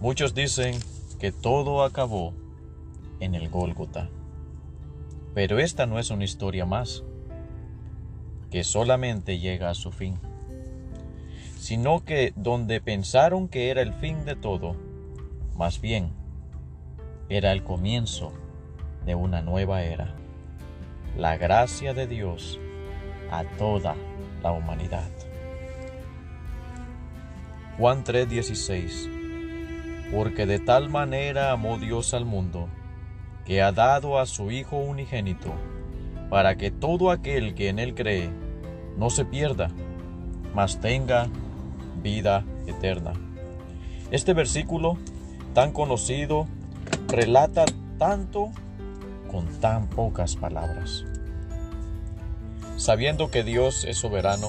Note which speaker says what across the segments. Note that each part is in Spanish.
Speaker 1: Muchos dicen que todo acabó en el Gólgota. Pero esta no es una historia más, que solamente llega a su fin, sino que donde pensaron que era el fin de todo, más bien era el comienzo de una nueva era. La gracia de Dios a toda la humanidad. Juan 3:16 Porque de tal manera amó Dios al mundo, que ha dado a su Hijo unigénito, para que todo aquel que en él cree no se pierda, mas tenga vida eterna. Este versículo tan conocido relata tanto con tan pocas palabras. Sabiendo que Dios es soberano,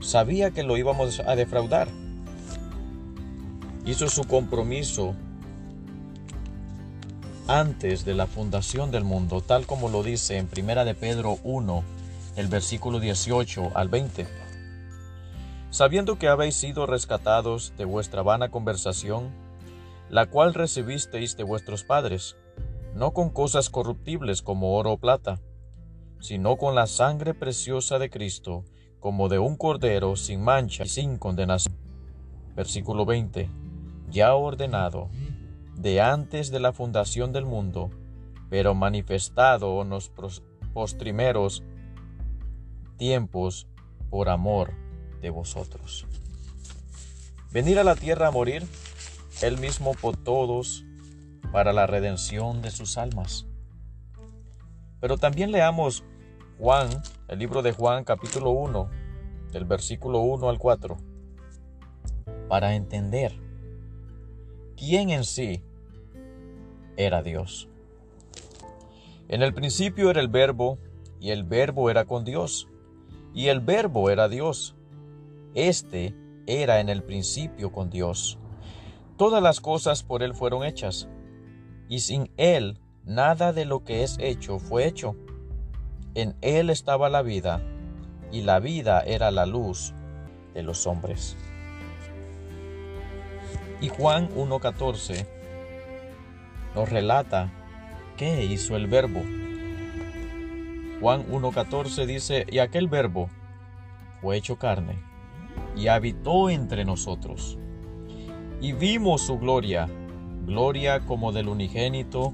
Speaker 1: sabía que lo íbamos a defraudar. Hizo su compromiso antes de la fundación del mundo, tal como lo dice en Primera de Pedro 1, el versículo 18 al 20. Sabiendo que habéis sido rescatados de vuestra vana conversación, la cual recibisteis de vuestros padres, no con cosas corruptibles como oro o plata, sino con la sangre preciosa de Cristo, como de un cordero sin mancha y sin condenación. Versículo 20. Ya ordenado, de antes de la fundación del mundo, pero manifestado en los postrimeros tiempos por amor de vosotros. Venir a la tierra a morir, él mismo por todos, para la redención de sus almas. Pero también leamos Juan, el libro de Juan capítulo 1, del versículo 1 al 4, para entender quién en sí era Dios. En el principio era el verbo, y el verbo era con Dios, y el verbo era Dios. Este era en el principio con Dios. Todas las cosas por Él fueron hechas, y sin Él nada de lo que es hecho fue hecho. En Él estaba la vida, y la vida era la luz de los hombres. Y Juan 1.14 nos relata qué hizo el verbo. Juan 1.14 dice, y aquel verbo fue hecho carne y habitó entre nosotros. Y vimos su gloria, gloria como del unigénito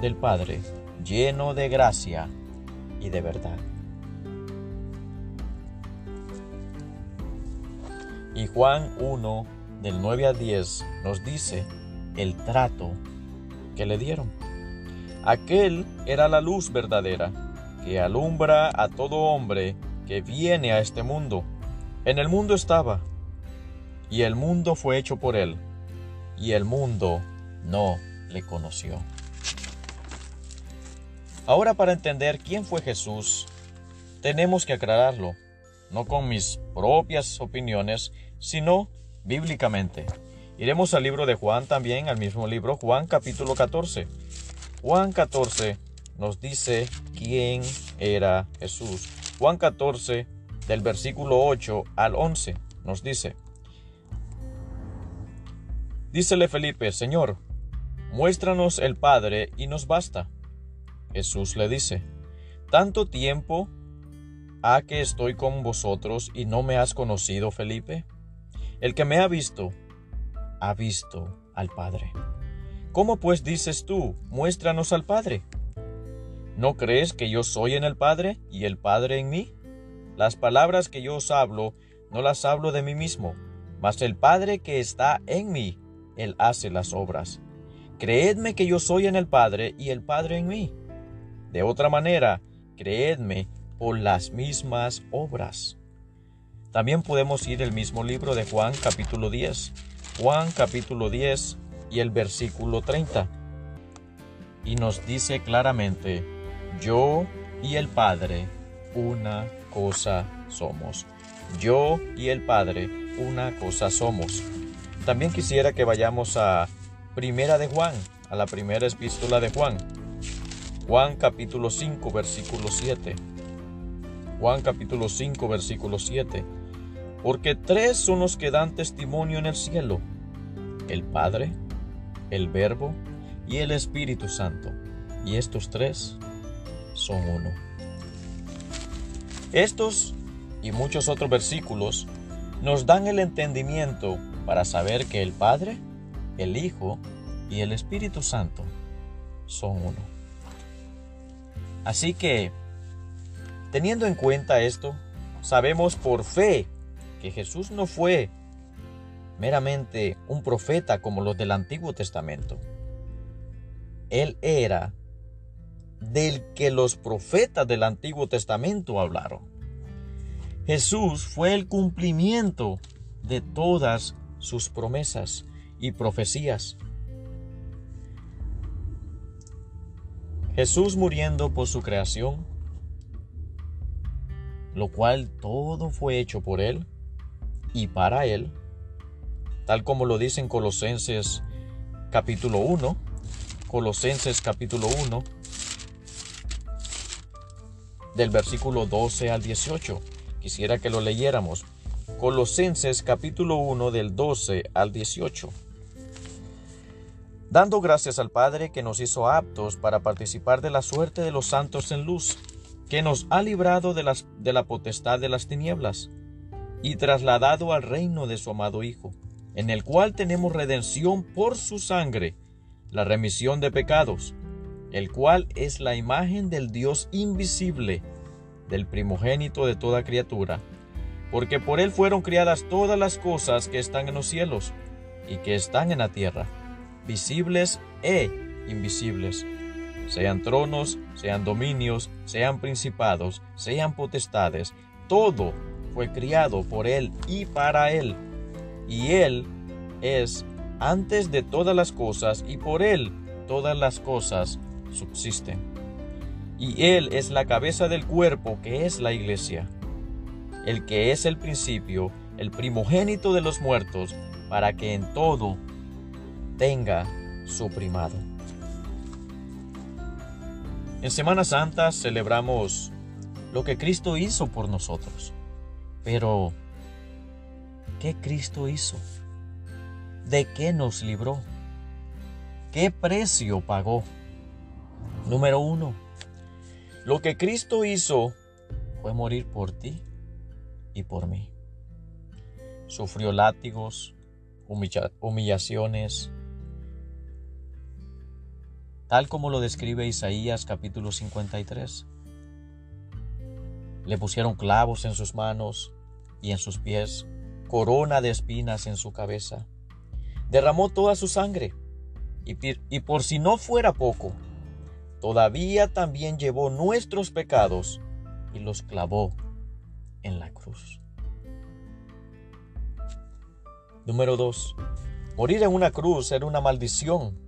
Speaker 1: del Padre, lleno de gracia y de verdad. Y Juan 1, del 9 a 10, nos dice el trato que le dieron. Aquel era la luz verdadera, que alumbra a todo hombre que viene a este mundo. En el mundo estaba, y el mundo fue hecho por él, y el mundo no le conoció. Ahora para entender quién fue Jesús, tenemos que aclararlo, no con mis propias opiniones, sino bíblicamente. Iremos al libro de Juan también, al mismo libro, Juan capítulo 14. Juan 14 nos dice quién era Jesús. Juan 14 del versículo 8 al 11 nos dice, Dícele Felipe, Señor, muéstranos el Padre y nos basta. Jesús le dice, ¿tanto tiempo ha que estoy con vosotros y no me has conocido, Felipe? El que me ha visto, ha visto al Padre. ¿Cómo pues dices tú, muéstranos al Padre? ¿No crees que yo soy en el Padre y el Padre en mí? Las palabras que yo os hablo, no las hablo de mí mismo, mas el Padre que está en mí, Él hace las obras. Creedme que yo soy en el Padre y el Padre en mí. De otra manera, creedme por las mismas obras. También podemos ir al mismo libro de Juan capítulo 10, Juan capítulo 10 y el versículo 30. Y nos dice claramente, yo y el Padre una cosa somos. Yo y el Padre una cosa somos. También quisiera que vayamos a Primera de Juan, a la primera epístola de Juan. Juan capítulo 5 versículo 7. Juan capítulo 5 versículo 7 porque tres son los que dan testimonio en el cielo, el Padre, el Verbo y el Espíritu Santo. Y estos tres son uno. Estos y muchos otros versículos nos dan el entendimiento para saber que el Padre, el Hijo y el Espíritu Santo son uno. Así que, teniendo en cuenta esto, sabemos por fe que Jesús no fue meramente un profeta como los del Antiguo Testamento. Él era del que los profetas del Antiguo Testamento hablaron. Jesús fue el cumplimiento de todas sus promesas y profecías. Jesús muriendo por su creación, lo cual todo fue hecho por Él y para Él, tal como lo dice en Colosenses capítulo 1, Colosenses capítulo 1, del versículo 12 al 18. Quisiera que lo leyéramos. Colosenses capítulo 1 del 12 al 18 dando gracias al Padre que nos hizo aptos para participar de la suerte de los santos en luz, que nos ha librado de, las, de la potestad de las tinieblas y trasladado al reino de su amado Hijo, en el cual tenemos redención por su sangre, la remisión de pecados, el cual es la imagen del Dios invisible, del primogénito de toda criatura, porque por él fueron criadas todas las cosas que están en los cielos y que están en la tierra visibles e invisibles, sean tronos, sean dominios, sean principados, sean potestades, todo fue criado por Él y para Él. Y Él es antes de todas las cosas y por Él todas las cosas subsisten. Y Él es la cabeza del cuerpo que es la iglesia, el que es el principio, el primogénito de los muertos, para que en todo tenga su primado. En Semana Santa celebramos lo que Cristo hizo por nosotros. Pero, ¿qué Cristo hizo? ¿De qué nos libró? ¿Qué precio pagó? Número uno, lo que Cristo hizo fue morir por ti y por mí. Sufrió látigos, humillaciones, tal como lo describe Isaías capítulo 53. Le pusieron clavos en sus manos y en sus pies, corona de espinas en su cabeza. Derramó toda su sangre, y, y por si no fuera poco, todavía también llevó nuestros pecados y los clavó en la cruz. Número 2. Morir en una cruz era una maldición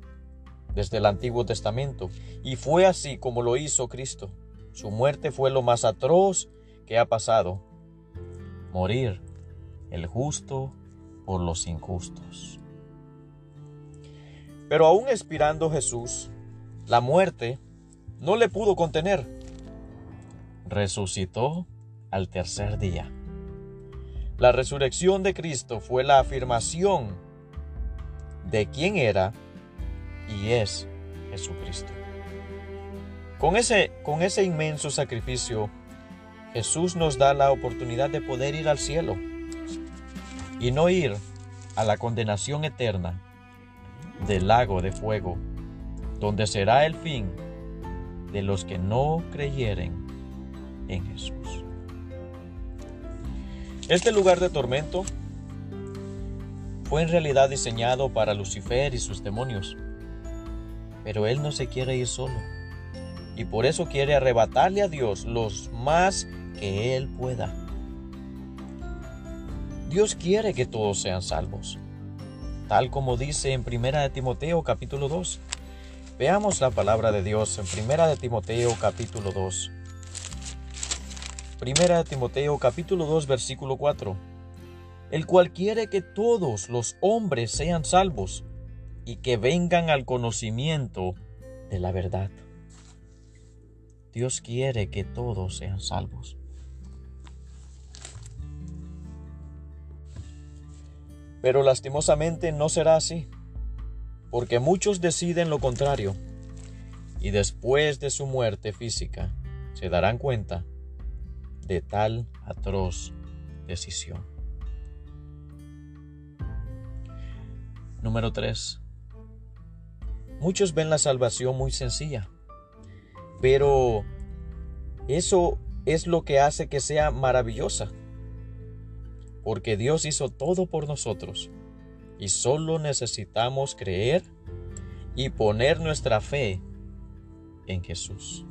Speaker 1: desde el Antiguo Testamento, y fue así como lo hizo Cristo. Su muerte fue lo más atroz que ha pasado. Morir el justo por los injustos. Pero aún expirando Jesús, la muerte no le pudo contener. Resucitó al tercer día. La resurrección de Cristo fue la afirmación de quién era y es Jesucristo. Con ese, con ese inmenso sacrificio, Jesús nos da la oportunidad de poder ir al cielo y no ir a la condenación eterna del lago de fuego, donde será el fin de los que no creyeren en Jesús. Este lugar de tormento fue en realidad diseñado para Lucifer y sus demonios pero él no se quiere ir solo. Y por eso quiere arrebatarle a Dios los más que él pueda. Dios quiere que todos sean salvos, tal como dice en Primera de Timoteo capítulo 2. Veamos la palabra de Dios en Primera de Timoteo capítulo 2. Primera de Timoteo capítulo 2 versículo 4. El cual quiere que todos los hombres sean salvos y que vengan al conocimiento de la verdad. Dios quiere que todos sean salvos. Pero lastimosamente no será así, porque muchos deciden lo contrario y después de su muerte física se darán cuenta de tal atroz decisión. Número 3. Muchos ven la salvación muy sencilla, pero eso es lo que hace que sea maravillosa, porque Dios hizo todo por nosotros y solo necesitamos creer y poner nuestra fe en Jesús.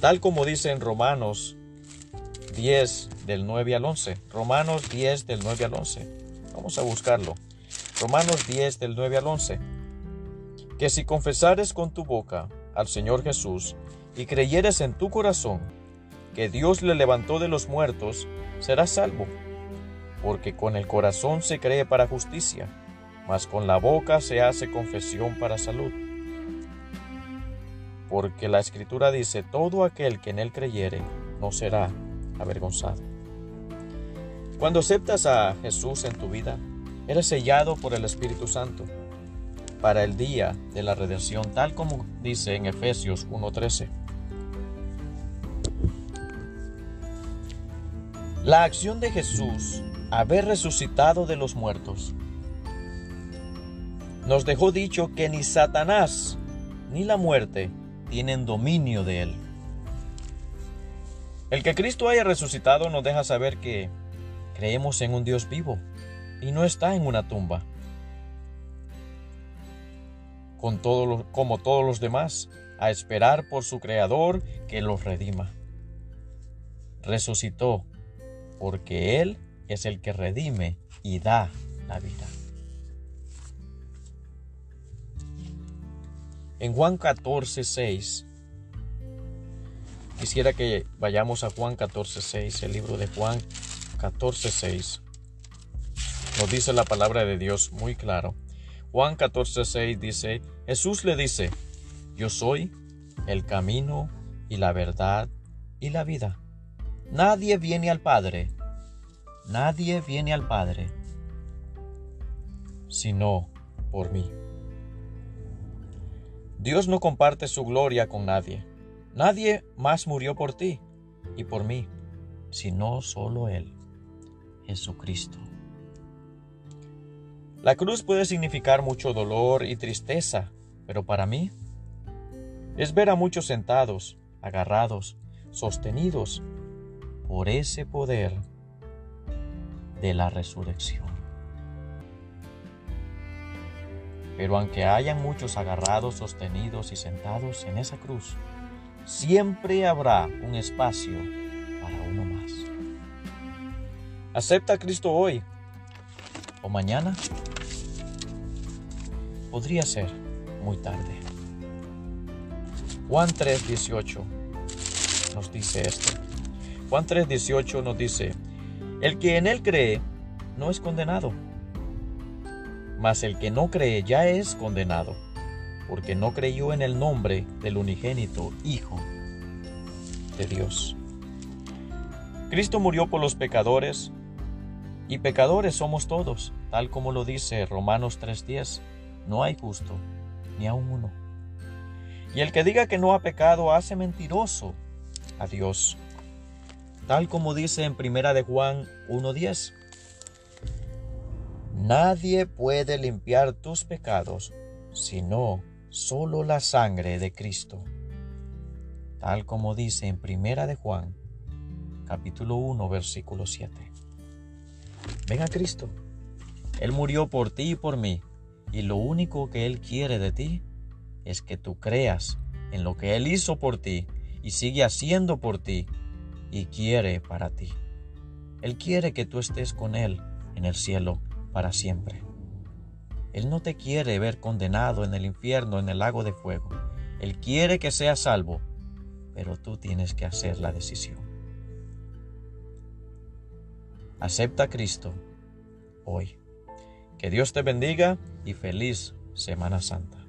Speaker 1: Tal como dice en Romanos 10 del 9 al 11. Romanos 10 del 9 al 11. Vamos a buscarlo. Romanos 10 del 9 al 11. Que si confesares con tu boca al Señor Jesús y creyeres en tu corazón que Dios le levantó de los muertos, serás salvo. Porque con el corazón se cree para justicia, mas con la boca se hace confesión para salud porque la escritura dice, todo aquel que en él creyere no será avergonzado. Cuando aceptas a Jesús en tu vida, eres sellado por el Espíritu Santo para el día de la redención, tal como dice en Efesios 1.13. La acción de Jesús, haber resucitado de los muertos, nos dejó dicho que ni Satanás ni la muerte tienen dominio de él. El que Cristo haya resucitado nos deja saber que creemos en un Dios vivo y no está en una tumba. Con como todos los demás, a esperar por su Creador que los redima. Resucitó porque Él es el que redime y da la vida. En Juan 14, 6, quisiera que vayamos a Juan 14, 6, el libro de Juan 14, 6. Nos dice la palabra de Dios muy claro. Juan 14, 6 dice, Jesús le dice, yo soy el camino y la verdad y la vida. Nadie viene al Padre, nadie viene al Padre, sino por mí. Dios no comparte su gloria con nadie. Nadie más murió por ti y por mí, sino solo Él, Jesucristo. La cruz puede significar mucho dolor y tristeza, pero para mí es ver a muchos sentados, agarrados, sostenidos por ese poder de la resurrección. Pero aunque hayan muchos agarrados, sostenidos y sentados en esa cruz, siempre habrá un espacio para uno más. Acepta a Cristo hoy o mañana. Podría ser muy tarde. Juan 3:18 nos dice esto. Juan 3:18 nos dice, el que en él cree no es condenado mas el que no cree ya es condenado, porque no creyó en el nombre del unigénito Hijo de Dios. Cristo murió por los pecadores, y pecadores somos todos, tal como lo dice Romanos 3:10. No hay justo, ni aun uno. Y el que diga que no ha pecado hace mentiroso a Dios, tal como dice en Primera de Juan 1:10. Nadie puede limpiar tus pecados sino solo la sangre de Cristo. Tal como dice en Primera de Juan, capítulo 1, versículo 7. Ven a Cristo. Él murió por ti y por mí, y lo único que Él quiere de ti es que tú creas en lo que Él hizo por ti y sigue haciendo por ti y quiere para ti. Él quiere que tú estés con Él en el cielo para siempre. Él no te quiere ver condenado en el infierno, en el lago de fuego. Él quiere que seas salvo, pero tú tienes que hacer la decisión. Acepta a Cristo hoy. Que Dios te bendiga y feliz Semana Santa.